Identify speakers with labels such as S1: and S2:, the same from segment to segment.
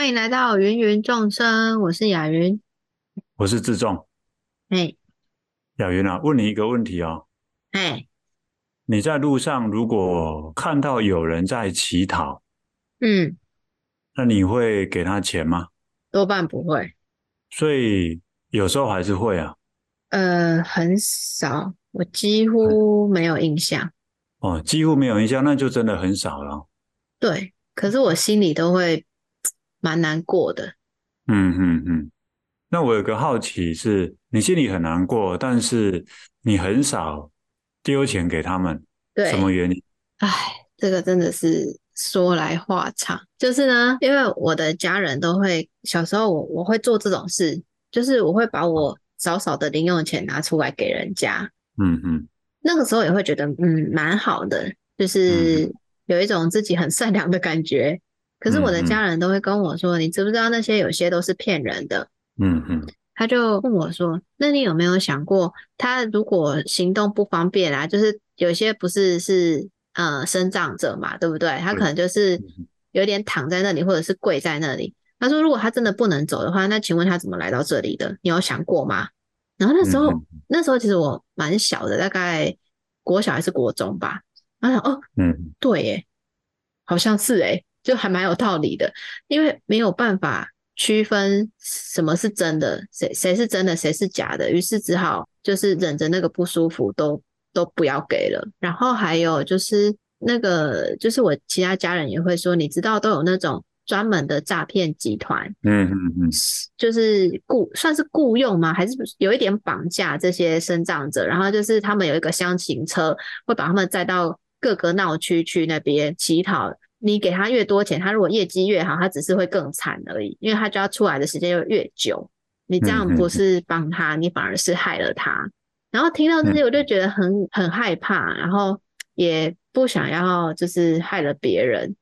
S1: 欢迎来到芸芸众生，我是雅云，
S2: 我是志仲。
S3: 哎，
S2: 雅云啊，问你一个问题哦。
S3: 哎，
S2: 你在路上如果看到有人在乞讨，
S3: 嗯，
S2: 那你会给他钱吗？
S3: 多半不会。
S2: 所以有时候还是会啊。
S3: 呃，很少，我几乎没有印象。
S2: 哦，几乎没有印象，那就真的很少了。
S3: 对，可是我心里都会蛮难过的。
S2: 嗯嗯嗯。那我有个好奇是，你心里很难过，但是你很少丢钱给他们，
S3: 对，
S2: 什么原因？
S3: 哎，这个真的是说来话长。就是呢，因为我的家人都会，小时候我我会做这种事，就是我会把我少少的零用钱拿出来给人家。
S2: 嗯嗯。
S3: 那个时候也会觉得，嗯，蛮好的，就是有一种自己很善良的感觉。可是我的家人都会跟我说，你知不知道那些有些都是骗人的？
S2: 嗯嗯。
S3: 他就问我说，那你有没有想过，他如果行动不方便啊，就是有些不是是呃生长者嘛，对不对？他可能就是有点躺在那里，或者是跪在那里。他说，如果他真的不能走的话，那请问他怎么来到这里的？你有想过吗？然后那时候，那时候其实我蛮小的，大概国小还是国中吧。然后想，哦，嗯，对，耶，好像是诶，就还蛮有道理的，因为没有办法区分什么是真的，谁谁是真的，谁是假的，于是只好就是忍着那个不舒服，都都不要给了。然后还有就是那个，就是我其他家人也会说，你知道都有那种。专门的诈骗集团，
S2: 嗯嗯嗯，
S3: 就是雇算是雇佣吗？还是有一点绑架这些身障者？然后就是他们有一个厢型车，会把他们载到各个闹区去那边乞讨。你给他越多钱，他如果业绩越好，他只是会更惨而已，因为他就要出来的时间又越久。你这样不是帮他，你反而是害了他。然后听到这些，我就觉得很很害怕，然后也不想要就是害了别人。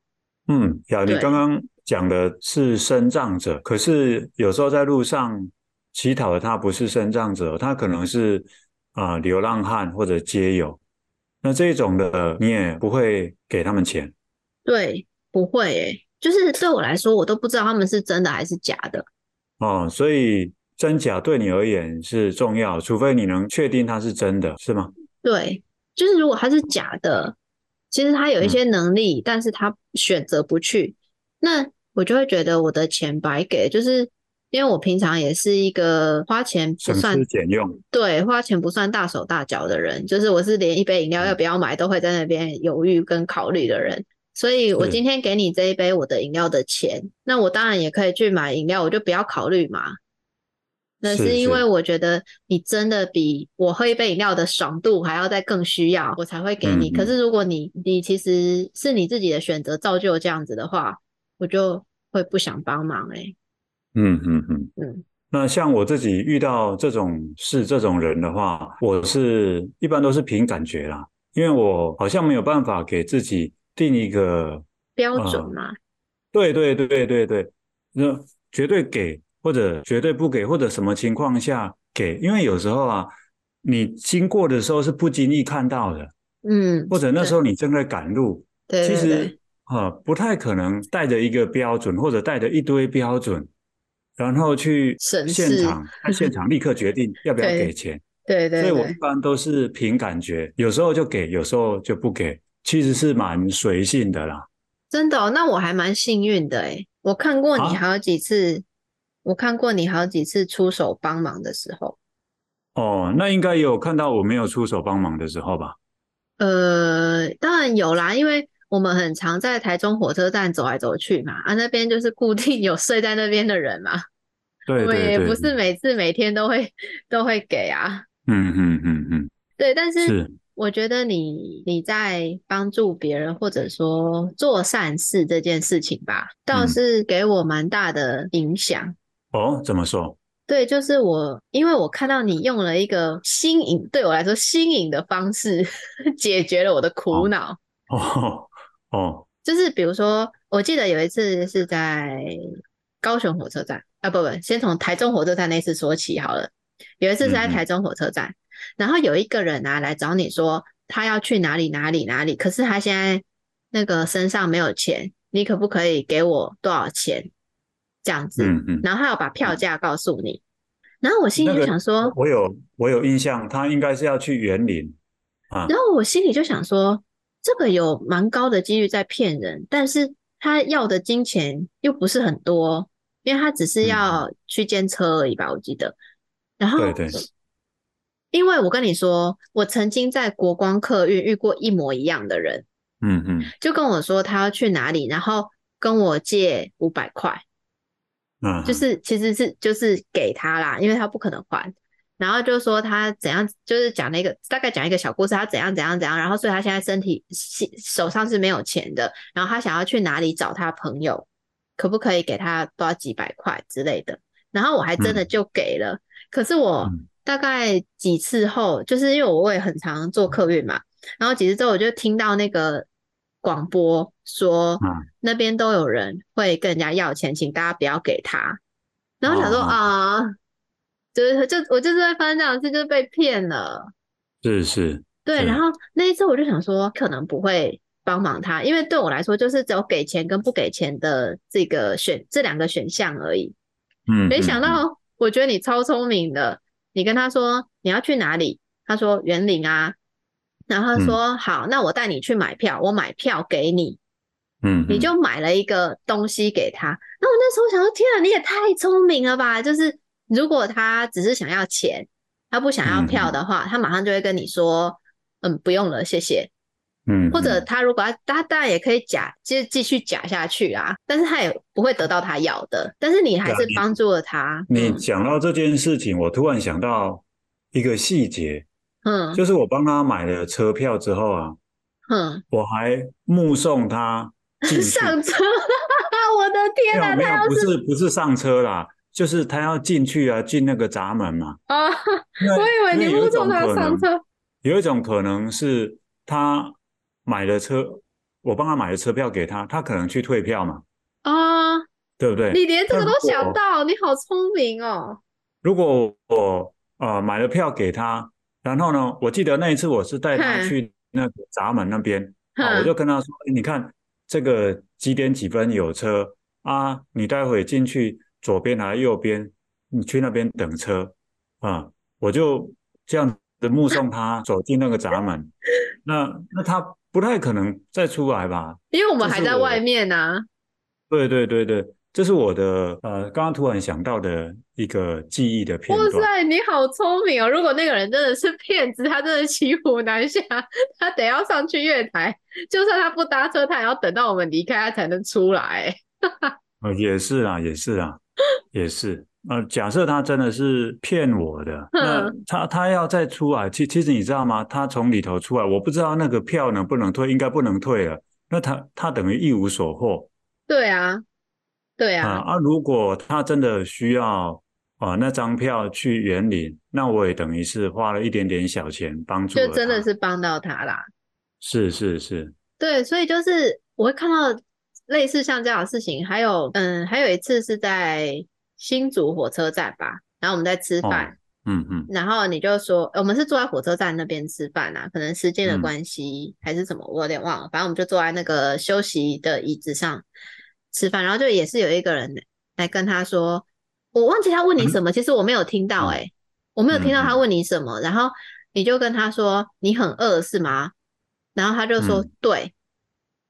S2: 嗯，呀，你刚刚。讲的是身障者，可是有时候在路上乞讨的他不是身障者，他可能是啊、呃、流浪汉或者街友，那这种的你也不会给他们钱？
S3: 对，不会诶，就是对我来说，我都不知道他们是真的还是假的。
S2: 哦，所以真假对你而言是重要，除非你能确定他是真的，是吗？
S3: 对，就是如果他是假的，其实他有一些能力，嗯、但是他选择不去，那。我就会觉得我的钱白给，就是因为我平常也是一个花钱不算
S2: 省吃俭用，
S3: 对，花钱不算大手大脚的人，就是我是连一杯饮料要不要买都会在那边犹豫跟考虑的人，所以我今天给你这一杯我的饮料的钱，那我当然也可以去买饮料，我就不要考虑嘛。那是因为我觉得你真的比我喝一杯饮料的爽度还要再更需要，我才会给你。可是如果你你其实是你自己的选择造就这样子的话，我就。会不想帮忙哎、欸，
S2: 嗯嗯嗯嗯。那像我自己遇到这种事、这种人的话，我是一般都是凭感觉啦，因为我好像没有办法给自己定一个
S3: 标准嘛、呃。
S2: 对对对对对对，那绝对给或者绝对不给或者什么情况下给，因为有时候啊，你经过的时候是不经意看到的，
S3: 嗯，
S2: 或者那时候你正在赶路，
S3: 对，
S2: 其实。啊，不太可能带着一个标准，或者带着一堆标准，然后去现场，在现场立刻决定要不要给钱。
S3: 对对，对，
S2: 所以我一般都是凭感觉，有时候就给，有时候就不给，其实是蛮随性的啦。
S3: 真的哦？那我还蛮幸运的诶，我看过你好几次，啊，我看过你好几次出手帮忙的时候。
S2: 哦，那应该有看到我没有出手帮忙的时候吧？
S3: 呃，当然有啦，因为。我们很常在台中火车站走来走去嘛，啊，那边就是固定有睡在那边的人嘛。
S2: 对，对，对，
S3: 我也不是每次每天都会都会给啊。
S2: 嗯嗯嗯嗯。
S3: 对，但是我觉得你你在帮助别人或者说做善事这件事情吧，倒是给我蛮大的影响。
S2: 哦，怎么说？
S3: 对，就是我，因为我看到你用了一个新颖，对我来说新颖的方式 解决了我的苦恼。
S2: 哦。哦，
S3: 就是比如说，我记得有一次是在高雄火车站啊，不不，先从台中火车站那次说起好了。有一次是在台中火车站，嗯、然后有一个人啊来找你说他要去哪里哪里哪里，可是他现在那个身上没有钱，你可不可以给我多少钱？这样子，
S2: 嗯嗯，
S3: 然后他要把票价告诉你，然后我心里就想说，
S2: 我有我有印象，他应该是要去园林啊，
S3: 然后我心里就想说，这个有蛮高的几率在骗人，但是他要的金钱又不是很多，因为他只是要去监车而已吧，我记得，然后
S2: 对对。
S3: 因为我跟你说，我曾经在国光客运遇过一模一样的人，
S2: 嗯嗯，
S3: 就跟我说他要去哪里，然后跟我借五百块，
S2: 嗯，
S3: 就是其实是就是给他啦，因为他不可能还，然后就说他怎样，就是讲一个大概讲一个小故事，他怎样怎样怎样，然后所以他现在身体手上是没有钱的，然后他想要去哪里找他朋友，可不可以给他多少几百块之类的，然后我还真的就给了，可是我。大概几次后，就是因为我也很常坐客运嘛，然后几次之后我就听到那个广播说，那边都有人会跟人家要钱，请大家不要给他。然后想说啊，就是就我就是在发生这样的事，就是被骗了。
S2: 是是，
S3: 对。然后那一次我就想说，可能不会帮忙他，因为对我来说就是只有给钱跟不给钱的这个选这两个选项而已。
S2: 嗯，
S3: 没想到，我觉得你超聪明的。你跟他说你要去哪里？他说园林啊，然后他说、嗯、好，那我带你去买票，我买票给你，
S2: 嗯，
S3: 你就买了一个东西给他。那我那时候想说，天啊，你也太聪明了吧！就是如果他只是想要钱，他不想要票的话，嗯、他马上就会跟你说，嗯，不用了，谢谢。
S2: 嗯，
S3: 或者他如果他他当然也可以假，就继续假下去啊，但是他也不会得到他要的。但是你还是帮助了他。
S2: 你讲到这件事情，我突然想到一个细节，
S3: 嗯，
S2: 就是我帮他买了车票之后啊，
S3: 嗯，
S2: 我还目送他
S3: 上车。我的天哪，
S2: 没有，没有，不是不是上车啦，就是他要进去啊，进那个闸门嘛。
S3: 啊，我以为你目送他上车。
S2: 有一种可能是他。买了车，我帮他买了车票给他，他可能去退票嘛？
S3: 啊，
S2: 对不对？
S3: 你连这个都想到，你好聪明哦！
S2: 如果我呃买了票给他，然后呢，我记得那一次我是带他去那个闸门那边，啊，我就跟他说：“你看这个几点几分有车啊？你待会进去左边还是右边？你去那边等车啊？”我就这样子目送他走进那个闸门。那那他。不太可能再出来吧，
S3: 因为我们还在外面呢、啊。
S2: 对对对对，这是我的呃，刚刚突然想到的一个记忆的片段。
S3: 哇塞，你好聪明哦！如果那个人真的是骗子，他真的骑虎难下，他得要上去月台，就算他不搭车，他也要等到我们离开，他才能出来。
S2: 呃，也是啊，也是啊，也是。呃，假设他真的是骗我的，那他他要再出来，其其实你知道吗？他从里头出来，我不知道那个票能不能退，应该不能退了。那他他等于一无所获。
S3: 对啊，对啊。
S2: 啊，啊如果他真的需要啊那张票去园林，那我也等于是花了一点点小钱帮助，
S3: 就真的是帮到他啦。
S2: 是是是。
S3: 对，所以就是我会看到类似像这样的事情，还有嗯，还有一次是在。新竹火车站吧，然后我们在吃饭，
S2: 哦，嗯嗯，
S3: 然后你就说，我们是坐在火车站那边吃饭啊，可能时间的关系还是什么，我有点忘了，反正我们就坐在那个休息的椅子上吃饭，然后就也是有一个人来跟他说，我忘记他问你什么，嗯、其实我没有听到、欸，诶、嗯、我没有听到他问你什么，然后你就跟他说你很饿是吗？然后他就说、嗯、对，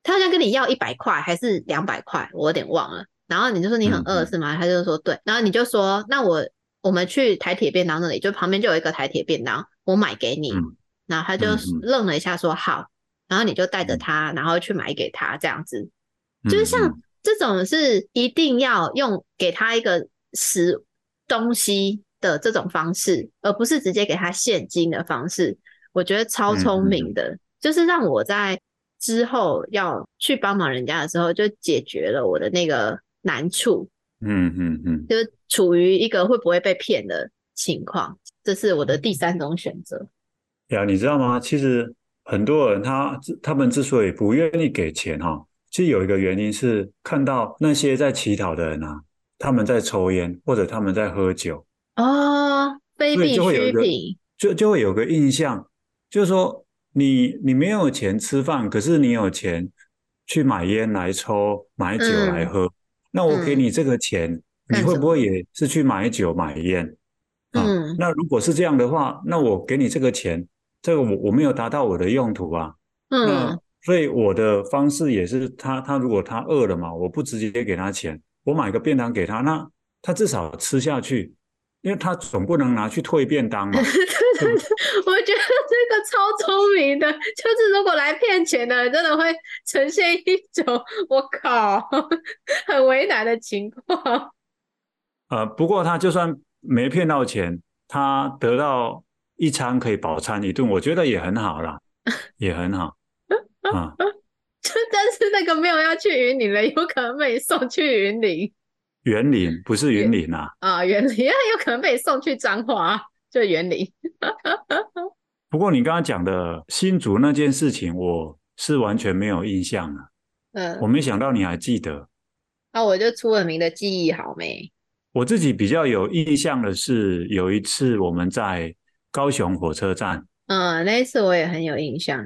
S3: 他好像跟你要一百块还是两百块，我有点忘了。然后你就说你很饿是吗？嗯、他就说对。然后你就说那我我们去台铁便当那里，就旁边就有一个台铁便当，我买给你。嗯、然后他就愣了一下说好。然后你就带着他，然后去买给他这样子。就是像这种是一定要用给他一个食东西的这种方式，而不是直接给他现金的方式。我觉得超聪明的，嗯、就是让我在之后要去帮忙人家的时候，就解决了我的那个。难处，
S2: 嗯嗯嗯，
S3: 就是处于一个会不会被骗的情况，这是我的第三种选择。
S2: 呀，你知道吗？其实很多人他他们之所以不愿意给钱哈，其实有一个原因是看到那些在乞讨的人啊，他们在抽烟或者他们在喝酒
S3: 哦，非必需品，
S2: 就就会有个印象，就是说你你没有钱吃饭，可是你有钱去买烟来抽，买酒来喝。嗯那我给你这个钱，嗯、你会不会也是去买酒买烟？嗯，那如果是这样的话，那我给你这个钱，这个我我没有达到我的用途啊。嗯，那所以我的方式也是他，他他如果他饿了嘛，我不直接给他钱，我买个便当给他，那他至少吃下去。因为他总不能拿去退便当嘛。
S3: 我觉得这个超聪明的，就是如果来骗钱的人，真的会呈现一种 我靠很为难的情况。
S2: 呃，不过他就算没骗到钱，他得到一餐可以饱餐一顿，我觉得也很好啦，也很好。啊，
S3: 就但是那个没有要去云林的，有可能被送去云林。
S2: 园林不是云林啊！
S3: 啊，园林有可能被送去彰化，就员林。
S2: 不过你刚刚讲的新竹那件事情，我是完全没有印象了。嗯，我没想到你还记得。
S3: 那、啊、我就出了名的记忆好没？
S2: 我自己比较有印象的是，有一次我们在高雄火车站。
S3: 嗯，那一次我也很有印象。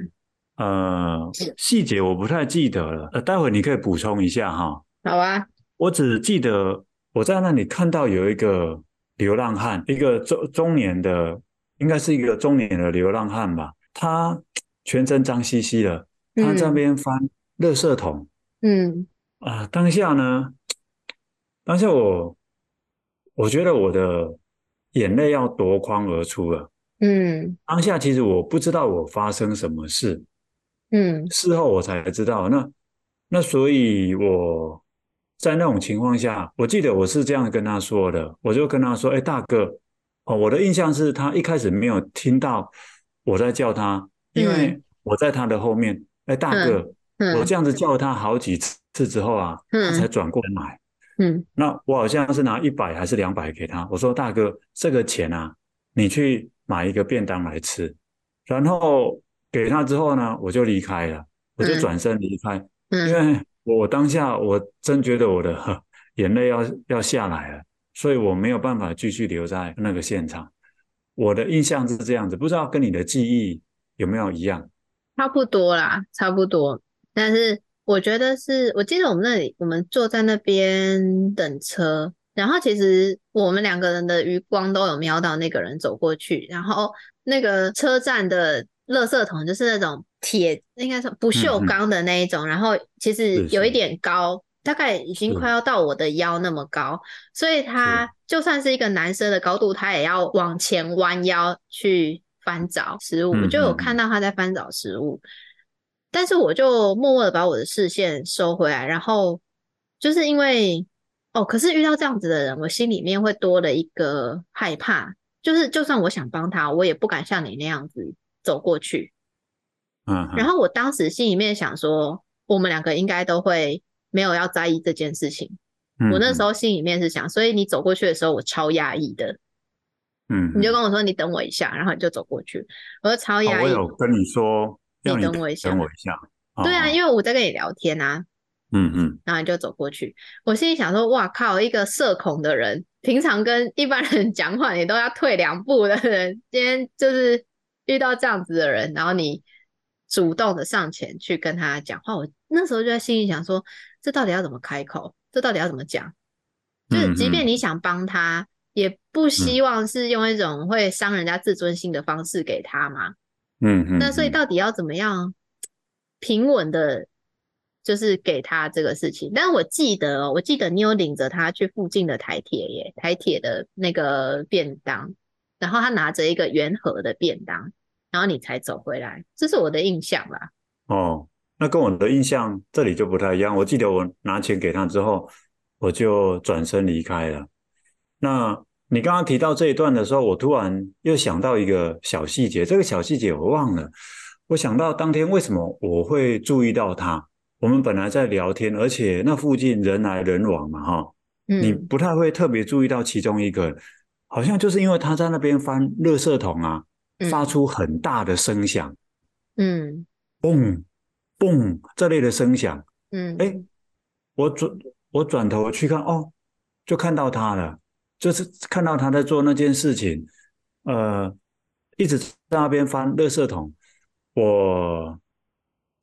S2: 呃，细节我不太记得了。呃，待会你可以补充一下哈。
S3: 好啊。
S2: 我只记得我在那里看到有一个流浪汉，一个中中年的，应该是一个中年的流浪汉吧。他全身脏兮兮的，他在那边翻垃圾桶。嗯啊，当下呢，当下我我觉得我的眼泪要夺眶而出了。嗯，当下其实我不知道我发生什么事。嗯，事后我才知道。那那所以，我。在那种情况下，我记得我是这样跟他说的，我就跟他说：“哎，大哥，哦，我的印象是他一开始没有听到我在叫他，因为我在他的后面。哎，大哥，我这样子叫他好几次之后啊，他才转过来买。嗯，那我好像是拿一百还是两百给他，我说大哥，这个钱啊，你去买一个便当来吃。然后给他之后呢，我就离开了，我就转身离开，因为。我我当下我真觉得我的眼泪要要下来了，所以我没有办法继续留在那个现场。我的印象是这样子，不知道跟你的记忆有没有一样？
S3: 差不多啦，差不多。但是我觉得是，我记得我们那里，我们坐在那边等车，然后其实我们两个人的余光都有瞄到那个人走过去，然后那个车站的垃圾桶就是那种。铁应该是不锈钢的那一种，嗯、然后其实有一点高，大概已经快要到我的腰那么高，所以他就算是一个男生的高度，他也要往前弯腰去翻找食物。嗯、就有看到他在翻找食物，嗯、但是我就默默的把我的视线收回来，然后就是因为哦，可是遇到这样子的人，我心里面会多了一个害怕，就是就算我想帮他，我也不敢像你那样子走过去。嗯，然后我当时心里面想说，我们两个应该都会没有要在意这件事情。嗯，我那时候心里面是想，所以你走过去的时候，我超压抑的。嗯，你就跟我说，你等我一下，然后你就走过去，我就超压抑。我有
S2: 跟你说，你
S3: 等我一下，
S2: 等我一下。
S3: 对啊，因为我在跟你聊天啊。嗯嗯，然后你就走过去，我心里想说，哇靠，一个社恐的人，平常跟一般人 讲话你都要退两步的人，今天就是遇到这样子的人，然后你。主动的上前去跟他讲话，我那时候就在心里想说，这到底要怎么开口？这到底要怎么讲？就是即便你想帮他，嗯、也不希望是用一种会伤人家自尊心的方式给他嘛。嗯嗯。那所以到底要怎么样平稳的，就是给他这个事情？但我记得，我记得你有领着他去附近的台铁耶，台铁的那个便当，然后他拿着一个圆盒的便当。然后你才走回来，这是我的印象啦。
S2: 哦，那跟我的印象这里就不太一样。我记得我拿钱给他之后，我就转身离开了。那你刚刚提到这一段的时候，我突然又想到一个小细节，这个小细节我忘了。我想到当天为什么我会注意到他？我们本来在聊天，而且那附近人来人往嘛，哈，嗯，你不太会特别注意到其中一个，好像就是因为他在那边翻垃圾桶啊。发出很大的声响，嗯，嘣嘣这类的声响，嗯，哎，我转我转头去看，哦，就看到他了，就是看到他在做那件事情，呃，一直在那边翻垃圾桶。我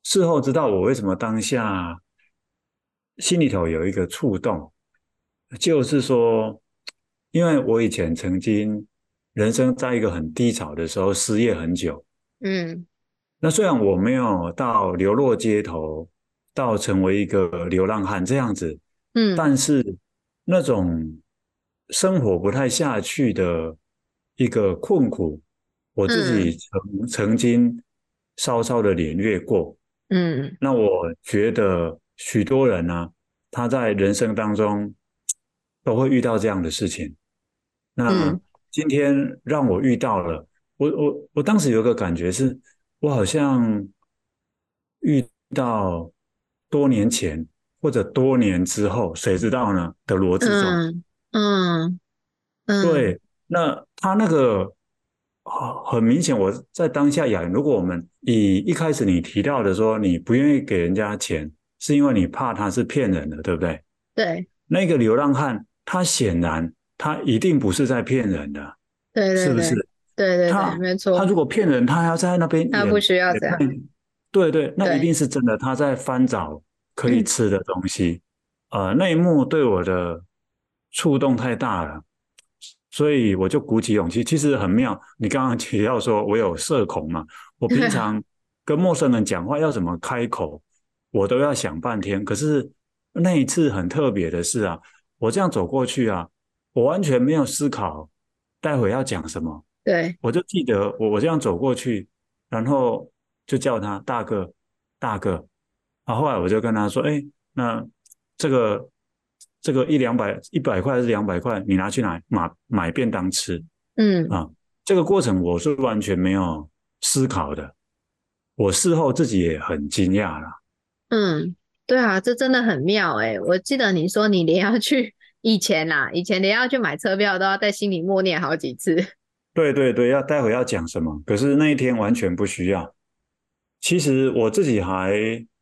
S2: 事后知道我为什么当下心里头有一个触动，就是说，因为我以前曾经人生在一个很低潮的时候，失业很久。
S3: 嗯，
S2: 那虽然我没有到流落街头，到成为一个流浪汉这样子，
S3: 嗯，
S2: 但是那种生活不太下去的一个困苦，我自己曾、嗯、曾经稍稍的领略过。
S3: 嗯，
S2: 那我觉得许多人呢、啊，他在人生当中都会遇到这样的事情。那今天让我遇到了，我我我当时有个感觉是，我好像遇到多年前或者多年之后，谁知道呢？的罗志忠。
S3: 嗯嗯，嗯
S2: 对，那他那个。很明显，我在当下呀。如果我们以一开始你提到的说，你不愿意给人家钱，是因为你怕他是骗人的，对不对？
S3: 对。
S2: 那个流浪汉，他显然他一定不是在骗人的，
S3: 对对对，
S2: 是不是？
S3: 对对对，
S2: 他
S3: 没错。
S2: 他如果骗人，他还要在那边，
S3: 他不需要这样。
S2: 对对，那一定是真的。他在翻找可以吃的东西。嗯、呃，那一幕对我的触动太大了。所以我就鼓起勇气，其实很妙。你刚刚提到说我有社恐嘛，我平常 跟陌生人讲话要怎么开口，我都要想半天。可是那一次很特别的是啊，我这样走过去啊，我完全没有思考待会要讲什么。
S3: 对，
S2: 我就记得我我这样走过去，然后就叫他大哥，大哥。啊，后来我就跟他说，哎，那这个。这个一两百一百块还是两百块，你拿去哪买买便当吃，
S3: 嗯
S2: 啊，这个过程我是完全没有思考的，我事后自己也很惊讶啦。
S3: 嗯，对啊，这真的很妙哎！我记得你说你连要去以前啦，以前连要去买车票都要在心里默念好几次。
S2: 对对对，要待会要讲什么？可是那一天完全不需要。其实我自己还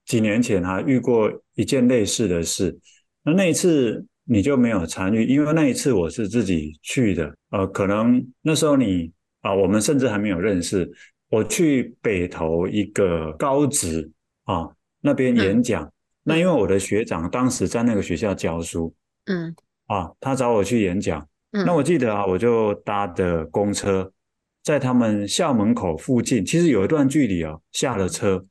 S2: 几年前还遇过一件类似的事。那那一次你就没有参与，因为那一次我是自己去的。呃，可能那时候你啊，我们甚至还没有认识。我去北投一个高职啊那边演讲，嗯、那因为我的学长当时在那个学校教书，
S3: 嗯，
S2: 啊，他找我去演讲。
S3: 嗯、
S2: 那我记得啊，我就搭的公车，在他们校门口附近，其实有一段距离啊。下了车，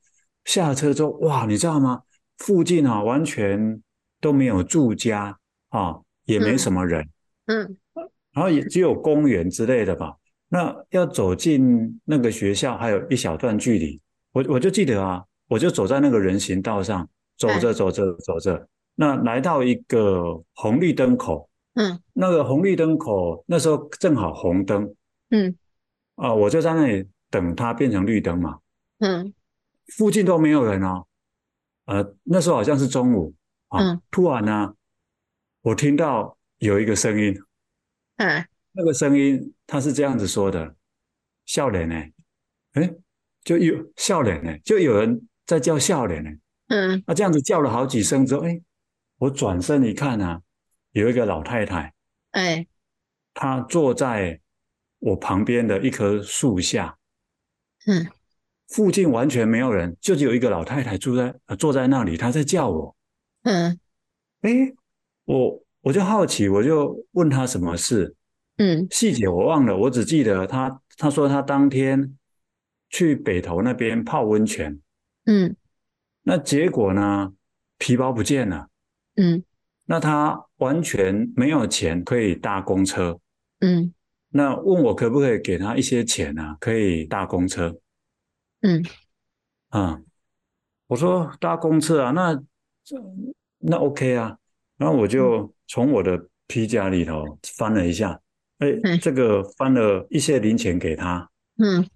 S2: 下了车之后，哇，你知道吗？附近啊，完全。都没有住家啊，也没什么人，
S3: 嗯，嗯，
S2: 然后也只有公园之类的吧。那要走进那个学校，还有一小段距离。我我就记得啊，我就走在那个人行道上，走着走着走着，那来到一个红绿灯口，
S3: 嗯，
S2: 那个红绿灯口那时候正好红灯，
S3: 嗯，
S2: 啊，我就在那里等它变成绿灯嘛，
S3: 嗯，
S2: 附近都没有人哦，呃，那时候好像是中午。啊！
S3: 嗯、
S2: 突然呢、啊，我听到有一个声音，
S3: 嗯，
S2: 那个声音他是这样子说的：“笑脸呢？哎，就有笑脸呢，就有人在叫笑脸呢。”
S3: 嗯，
S2: 那这样子叫了好几声之后，哎，我转身一看啊，有一个老太太，
S3: 哎，
S2: 她坐在我旁边的一棵树下，
S3: 嗯，
S2: 附近完全没有人，就只有一个老太太住在坐在那里，她在叫我。
S3: 嗯，
S2: 哎，我我就好奇，我就问她什么事，
S3: 嗯，
S2: 细节我忘了，我只记得她她说她当天去北头那边泡温泉，
S3: 嗯，
S2: 那结果呢，皮包不见了，
S3: 嗯，
S2: 那他完全没有钱可以搭公车，
S3: 嗯，
S2: 那问我可不可以给他一些钱啊，可以搭公车，
S3: 嗯，
S2: 啊，我说搭公车啊，那。那 OK 啊，然后我就从我的皮夹里头翻了一下，哎、嗯，这个翻了一些零钱给他，
S3: 嗯，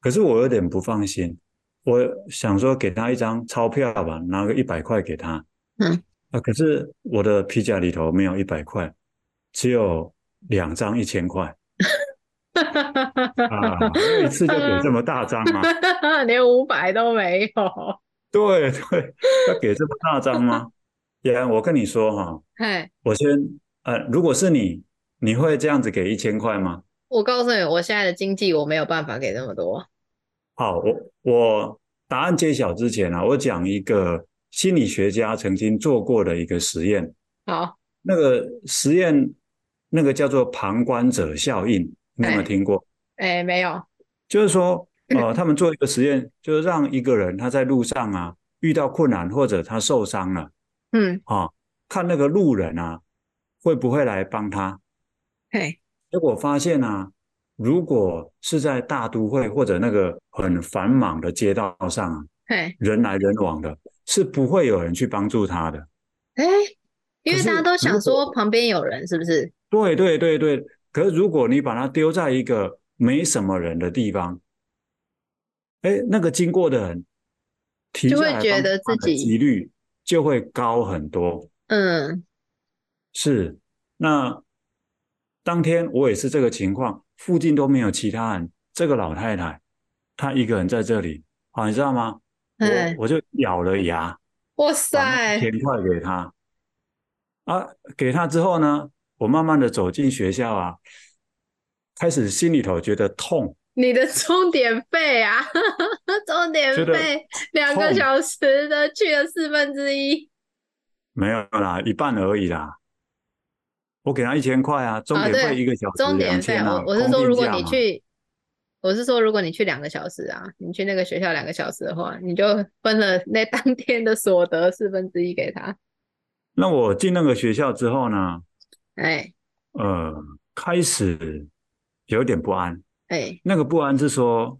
S2: 可是我有点不放心，我想说给他一张钞票吧，拿个一百块给他，
S3: 嗯，
S2: 啊，可是我的皮夹里头没有一百块，只有两张一千块，啊，一次就给这么大张吗？
S3: 连五百都没有。
S2: 对 对，要给这么大张吗？也，我跟你说哈，
S3: 嘿
S2: 我先呃，如果是你，你会这样子给一千块吗？
S3: 我告诉你，我现在的经济我没有办法给那么多。
S2: 好，我我答案揭晓之前啊，我讲一个心理学家曾经做过的一个实验。
S3: 好，
S2: 那个实验，那个叫做旁观者效应，你有没有听过？
S3: 哎、欸欸，没有。
S2: 就是说，呃，他们做一个实验，就是让一个人他在路上啊遇到困难或者他受伤了，
S3: 嗯，
S2: 啊，看那个路人啊会不会来帮他？
S3: 嘿，
S2: 结果发现啊，如果是在大都会或者那个很繁忙的街道上啊，
S3: 嘿，
S2: 人来人往的，是不会有人去帮助他的。
S3: 哎，因为大家都想说旁边有人，是不是？
S2: 对对对对。可是如果你把它丢在一个没什么人的地方，哎，那个经过的人就会觉得自己几率就会高很多。
S3: 嗯，
S2: 是。那当天我也是这个情况，附近都没有其他人。这个老太太她一个人在这里，好，你知道吗？
S3: 嗯，
S2: 我我就咬了牙，
S3: 哇塞，
S2: 一千块给他啊，给他之后呢，我慢慢的走进学校啊。开始心里头觉得痛，
S3: 你的钟点费啊，钟点费两个小时的去了四分之一，
S2: 没有啦，一半而已啦。我给他一千块啊，钟点费一个小时两千啊。
S3: 我我是说，如果你去，我是说，如果你去两个小时啊，你去那个学校两个小时的话，你就分了那当天的所得四分之一给他。
S2: 那我进那个学校之后呢？
S3: 哎，
S2: 呃，开始。有点不安，
S3: 哎、欸，
S2: 那个不安是说，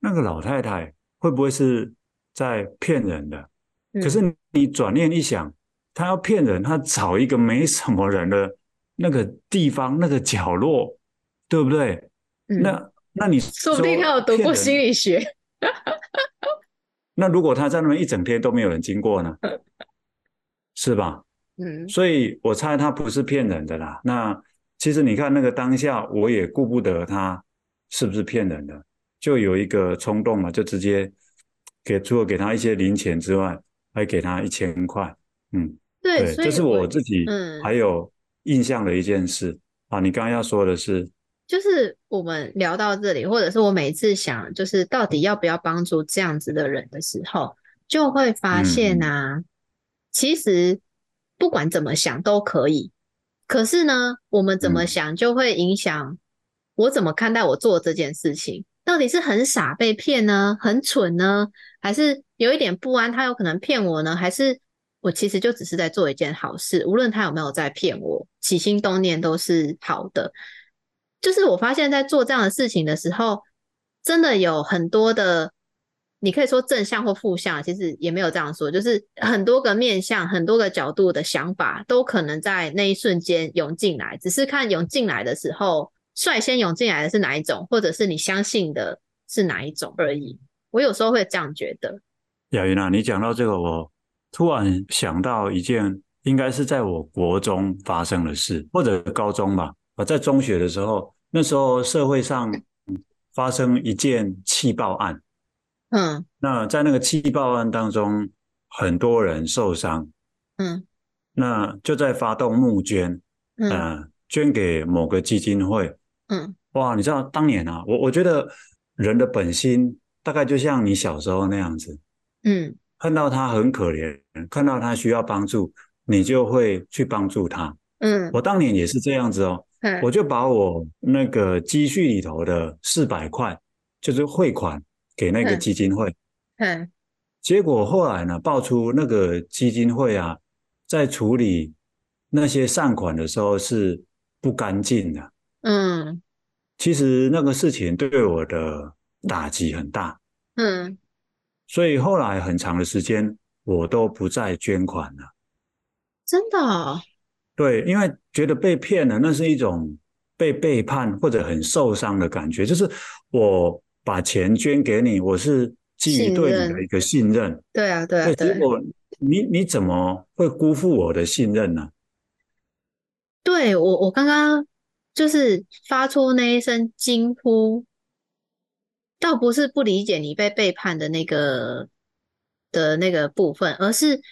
S2: 那个老太太会不会是在骗人的？嗯、可是你转念一想，她要骗人，她找一个没什么人的那个地方，那个角落，对不对？嗯、那那你
S3: 说，不定他有读过心理学。
S2: 那如果他在那边一整天都没有人经过呢？是吧？
S3: 嗯，
S2: 所以我猜他不是骗人的啦。那。其实你看那个当下，我也顾不得他是不是骗人的，就有一个冲动嘛，就直接给除了给他一些零钱之外，还给他一千块。嗯，
S3: 对，
S2: 这是我自己还有印象的一件事、嗯、啊。你刚刚要说的是，
S3: 就是我们聊到这里，或者是我每次想，就是到底要不要帮助这样子的人的时候，就会发现啊，嗯、其实不管怎么想都可以。可是呢，我们怎么想就会影响我怎么看待我做这件事情。到底是很傻被骗呢，很蠢呢，还是有一点不安，他有可能骗我呢？还是我其实就只是在做一件好事，无论他有没有在骗我，起心动念都是好的。就是我发现，在做这样的事情的时候，真的有很多的。你可以说正向或负向，其实也没有这样说，就是很多个面向、很多个角度的想法都可能在那一瞬间涌进来，只是看涌进来的时候，率先涌进来的是哪一种，或者是你相信的是哪一种而已。我有时候会这样觉得。
S2: 雅云啊，你讲到这个，我突然想到一件应该是在我国中发生的事，或者高中吧。我在中学的时候，那时候社会上发生一件气爆案。
S3: 嗯，
S2: 那在那个气爆案当中，很多人受伤。
S3: 嗯，
S2: 那就在发动募捐，嗯、呃，捐给某个基金会。
S3: 嗯，
S2: 哇，你知道当年啊，我我觉得人的本心大概就像你小时候那样子。
S3: 嗯，
S2: 看到他很可怜，看到他需要帮助，你就会去帮助他。
S3: 嗯，
S2: 我当年也是这样子哦。
S3: 嗯，
S2: 我就把我那个积蓄里头的四百块，就是汇款。给那个基金会，
S3: 嗯，
S2: 结果后来呢，爆出那个基金会啊，在处理那些善款的时候是不干净的，
S3: 嗯，
S2: 其实那个事情对我的打击很大，
S3: 嗯，
S2: 所以后来很长的时间我都不再捐款了，
S3: 真的哦？
S2: 对，因为觉得被骗了，那是一种被背叛或者很受伤的感觉，就是我。把钱捐给你，我是基于对你的一个信任。
S3: 对啊，对啊，对。
S2: 结果你你怎么会辜负我的信任呢？
S3: 对，我，我刚刚就是发出那一声惊呼，倒不是不理解你被背叛的那个的那个部分，而是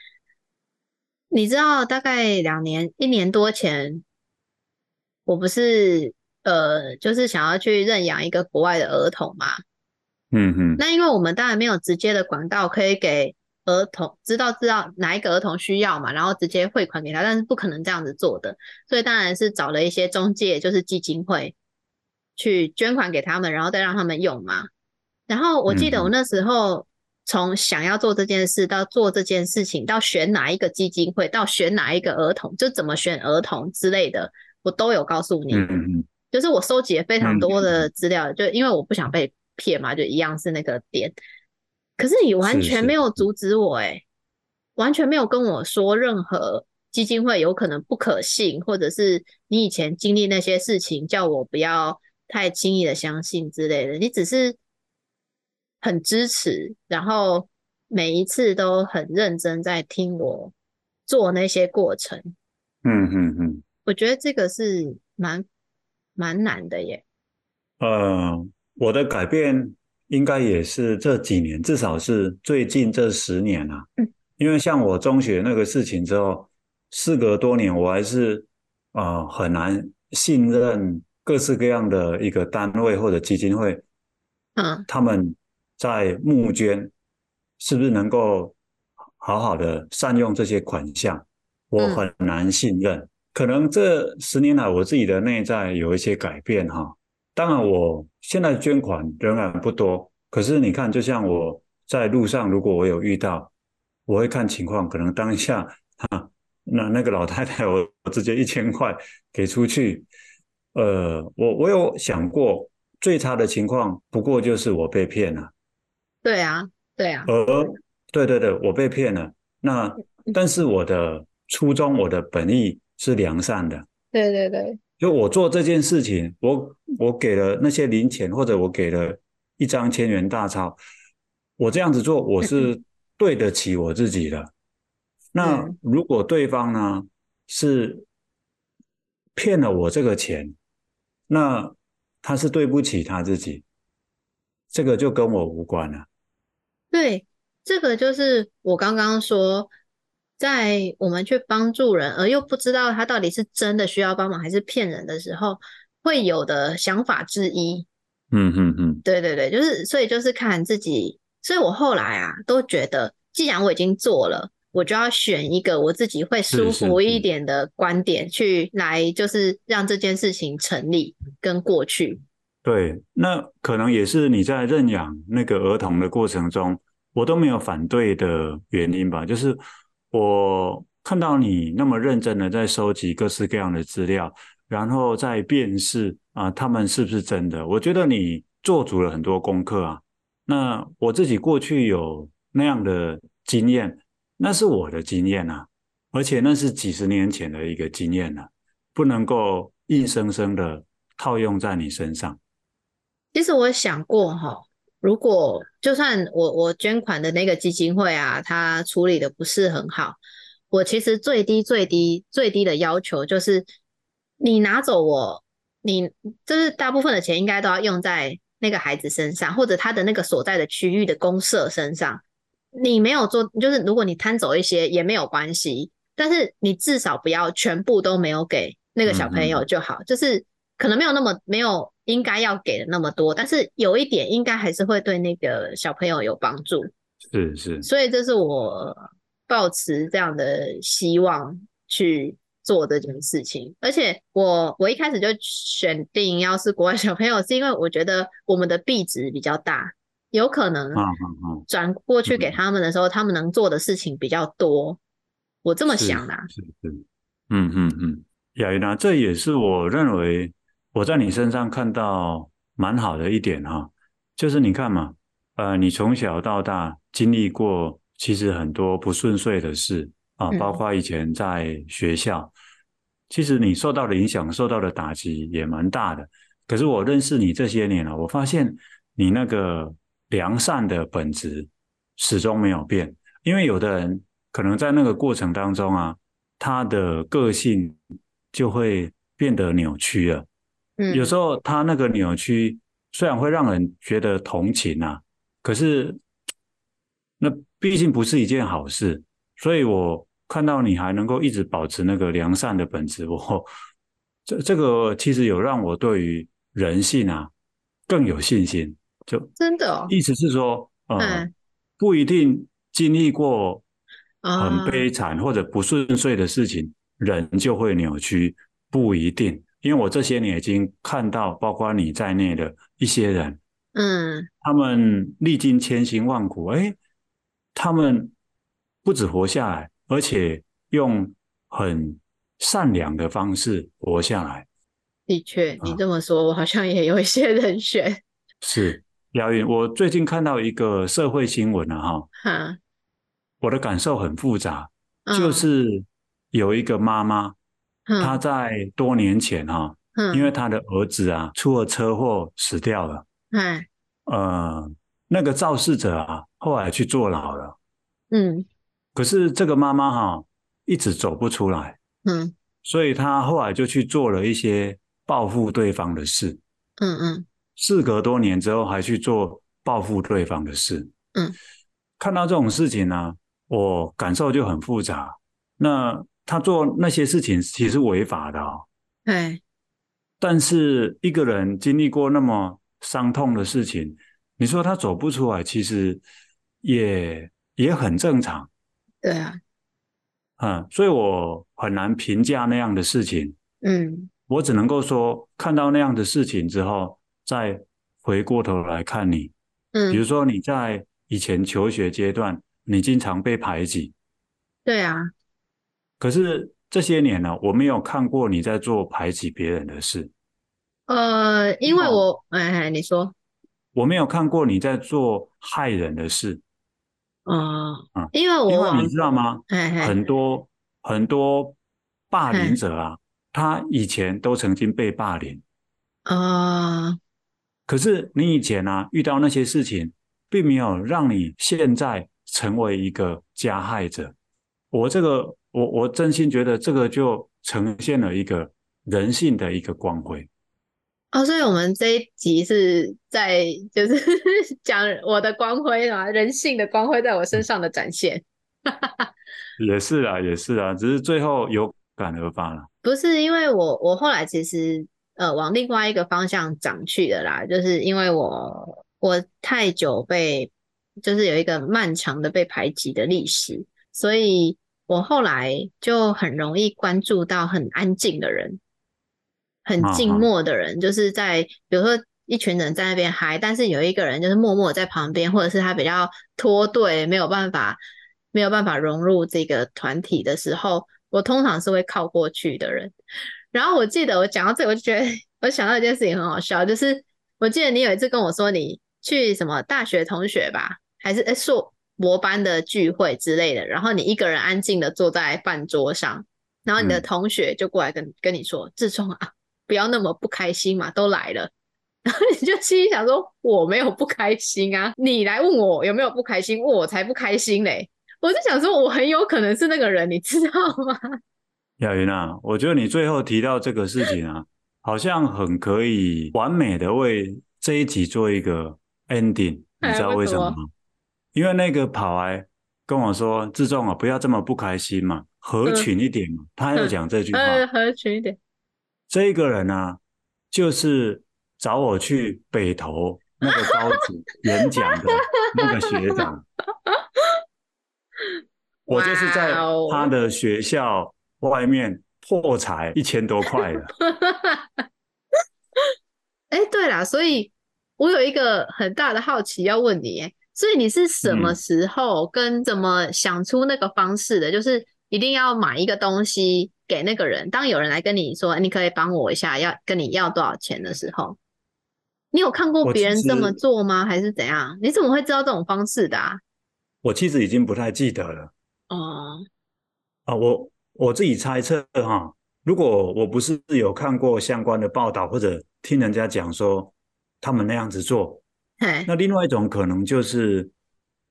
S3: 你知道，大概两年一年多前，我不是。呃，就是想要去认养一个国外的儿童嘛，
S2: 嗯哼，
S3: 那因为我们当然没有直接的管道可以给儿童知道知道哪一个儿童需要嘛，然后直接汇款给他，但是不可能这样子做的，所以当然是找了一些中介，就是基金会去捐款给他们，然后再让他们用嘛。然后我记得我那时候从想要做这件事到做这件事情，到选哪一个基金会，到选哪一个儿童，就怎么选儿童之类的，我都有告诉你。嗯，就是我收集了非常多的资料，就因为我不想被骗嘛，就一样是那个点。可是你完全没有阻止我，欸，诶，完全没有跟我说任何基金会有可能不可信，或者是你以前经历那些事情，叫我不要太轻易的相信之类的。你只是很支持，然后每一次都很认真在听我做那些过程。
S2: 嗯嗯嗯，
S3: 我觉得这个是蛮蛮难的耶。
S2: 呃，我的改变。应该也是这几年，至少是最近这十年啊。嗯，因为像我中学那个事情之后，事隔多年，我还是啊、呃、很难信任各式各样的一个单位或者基金会。嗯，他们在募捐是不是能够好好的善用这些款项？我很难信任。可能这十年来，我自己的内在有一些改变哈。当然，我现在捐款仍然不多。可是你看，就像我在路上，如果我有遇到，我会看情况，可能当下哈，那那个老太太，我直接一千块给出去。呃，我我有想过，最差的情况不过就是我被骗了。
S3: 对啊，对啊。
S2: 而对对对，我被骗了。那但是我的初衷，我的本意是良善的。
S3: 对对对。
S2: 就我做这件事情，我我给了那些零钱，或者我给了一张千元大钞，我这样子做，我是对得起我自己的。那如果对方呢是骗了我这个钱，那他是对不起他自己，这个就跟我无关了。
S3: 对，这个就是我刚刚说。在我们去帮助人，而又不知道他到底是真的需要帮忙还是骗人的时候，会有的想法之一。
S2: 嗯嗯嗯，
S3: 对对对，就是所以就是看自己。所以我后来啊，都觉得既然我已经做了，我就要选一个我自己会舒服一点的观点去来，就是让这件事情成立跟过去。
S2: 对，那可能也是你在认养那个儿童的过程中，我都没有反对的原因吧，就是。我看到你那么认真的在收集各式各样的资料，然后再辨识啊，他们是不是真的？我觉得你做足了很多功课啊。那我自己过去有那样的经验，那是我的经验啊，而且那是几十年前的一个经验了，不能够硬生生的套用在你身上。
S3: 其实我想过哈。如果就算我我捐款的那个基金会啊，它处理的不是很好，我其实最低最低最低的要求就是，你拿走我，你就是大部分的钱应该都要用在那个孩子身上，或者他的那个所在的区域的公社身上。你没有做，就是如果你贪走一些也没有关系，但是你至少不要全部都没有给那个小朋友就好，嗯嗯，就是可能没有那么没有。应该要给的那么多，但是有一点应该还是会对那个小朋友有帮助。
S2: 是是，
S3: 所以这是我抱持这样的希望去做这件事情。而且我我一开始就选定要是国外小朋友，是因为我觉得我们的币值比较大，有可能转过去给他们的时候，他们能做的事情比较多。我这么想的。
S2: 是是，嗯嗯嗯，雅云娜，这也是我认为。我在你身上看到蛮好的一点哈，就是你看嘛，呃，你从小到大经历过其实很多不顺遂的事啊，包括以前在学校，其实你受到的影响、受到的打击也蛮大的。可是我认识你这些年了，我发现你那个良善的本质始终没有变，因为有的人可能在那个过程当中啊，他的个性就会变得扭曲了。有时候他那个扭曲虽然会让人觉得同情啊，可是那毕竟不是一件好事。所以我看到你还能够一直保持那个良善的本质，我 这这个其实有让我对于人性啊更有信心。就
S3: 真的，
S2: 意思是说，呃，不一定经历过很悲惨或者不顺遂的事情，人就会扭曲，不一定。因为我这些年已经看到，包括你在内的一些人，
S3: 嗯，
S2: 他们历经千辛万苦，哎，他们不止活下来，而且用很善良的方式活下来。
S3: 的确，你这么说，我好像也有一些人选。
S2: 是，姚云，我最近看到一个社会新闻了哈，
S3: 哈，
S2: 我的感受很复杂，就是有一个妈妈。他在多年前哈，因为他的儿子啊出了车祸死掉了，
S3: 嗯，
S2: 呃，那个肇事者啊后来去坐牢了，
S3: 嗯，
S2: 可是这个妈妈哈一直走不出来，
S3: 嗯，
S2: 所以他后来就去做了一些报复对方的事，
S3: 嗯嗯，
S2: 事隔多年之后还去做报复对方的事，
S3: 嗯，
S2: 看到这种事情呢，我感受就很复杂，那。他做那些事情其实违法的哦，
S3: 对。
S2: 但是一个人经历过那么伤痛的事情，你说他走不出来，其实也也很正常。
S3: 对啊，
S2: 嗯，所以我很难评价那样的事情。
S3: 嗯，
S2: 我只能够说，看到那样的事情之后，再回过头来看你，
S3: 嗯，
S2: 比如说你在以前求学阶段，你经常被排挤。
S3: 对啊。
S2: 可是这些年呢，我没有看过你在做排挤别人的事。
S3: 呃，因为我，哎，你说，
S2: 我没有看过你在做害人的事。
S3: 嗯
S2: 嗯，
S3: 因为我，
S2: 因为你知道
S3: 吗？
S2: 很多很多霸凌者啊，他以前都曾经被霸凌。
S3: 啊，
S2: 可是你以前啊，遇到那些事情，并没有让你现在成为一个加害者。我这个。我我真心觉得这个就呈现了一个人性的一个光辉
S3: 哦，所以我们这一集是在就是 讲我的光辉啊，人性的光辉在我身上的展现。
S2: 也是啊，也是啊，只是最后有感而发了。
S3: 不是因为我我后来其实呃往另外一个方向长去的啦，就是因为我我太久被就是有一个漫长的被排挤的历史，所以。我后来就很容易关注到很安静的人，很静默的人，就是在比如说一群人在那边嗨，但是有一个人就是默默在旁边，或者是他比较脱队，没有办法没有办法融入这个团体的时候，我通常是会靠过去的人。然后我记得我讲到这个，我就觉得我想到一件事情很好笑，就是我记得你有一次跟我说你去什么大学同学吧，还是诶硕。博班的聚会之类的，然后你一个人安静的坐在饭桌上，然后你的同学就过来跟跟你说：“志聪啊，不要那么不开心嘛，都来了。”然后你就心里想说：“我没有不开心啊，你来问我有没有不开心，我才不开心嘞。”我就想说，我很有可能是那个人，你知道吗？
S2: 雅云啊，我觉得你最后提到这个事情啊，好像很可以完美的为这一集做一个 ending，你知道为什么吗？因为那个跑来跟我说：“志仲啊，不要这么不开心嘛，合群一点嘛。嗯”他要讲这句话，
S3: 嗯，合群一点。
S2: 这一个人呢、啊，就是找我去北投那个高职 演讲的那个学长。我就是在他的学校外面破财一千多块了。
S3: 哎，对啦，所以我有一个很大的好奇要问你，所以你是什么时候跟怎么想出那个方式的？嗯、就是一定要买一个东西给那个人。当有人来跟你说“你可以帮我一下”，要跟你要多少钱的时候，你有看过别人这么做吗？还是怎样？你怎么会知道这种方式的啊？
S2: 我其实已经不太记得了。
S3: 哦，
S2: 啊，我我自己猜测哈，如果我不是有看过相关的报道，或者听人家讲说他们那样子做。那另外一种可能就是，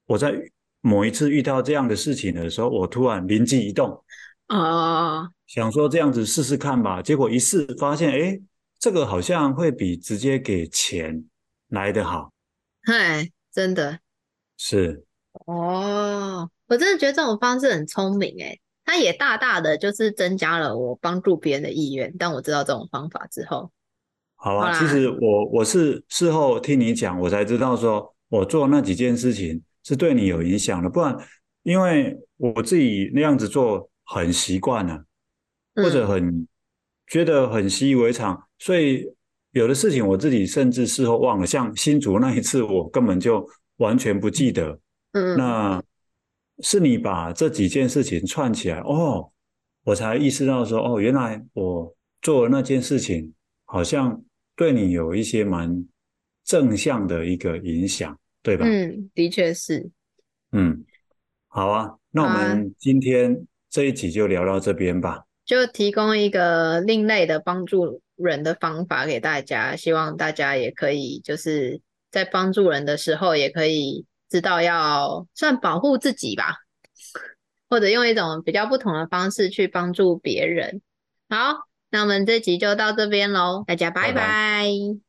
S2: 我在某一次遇到这样的事情的时候，我突然灵机一动，
S3: 哦，
S2: 想说这样子试试看吧。结果一试发现，哎，这个好像会比直接给钱来得好。
S3: 嗨，真的
S2: 是
S3: 哦，我真的觉得这种方式很聪明诶，它也大大的就是增加了我帮助别人的意愿。当我知道这种方法之后。
S2: 好啊，其实我我是事后听你讲，我才知道说，我做那几件事情，是对你有影响的，不然，因为我自己那样子做很习惯了，或者很觉得很习以为常，所以有的事情我自己甚至事后忘了，像新竹那一次，我根本就完全不记得。嗯，那是你把这几件事情串起来，哦，我才意识到说，哦，原来我做的那件事情好像对你有一些蛮正向的一个影响。对吧？
S3: 嗯，的确是。
S2: 嗯，好啊，那我们今天这一集就聊到这边吧。
S3: 就提供一个另类的帮助人的方法给大家，希望大家也可以就是在帮助人的时候，也可以知道要算保护自己吧，或者用一种比较不同的方式去帮助别人。好，那我们这集就到这边喽，大家拜拜。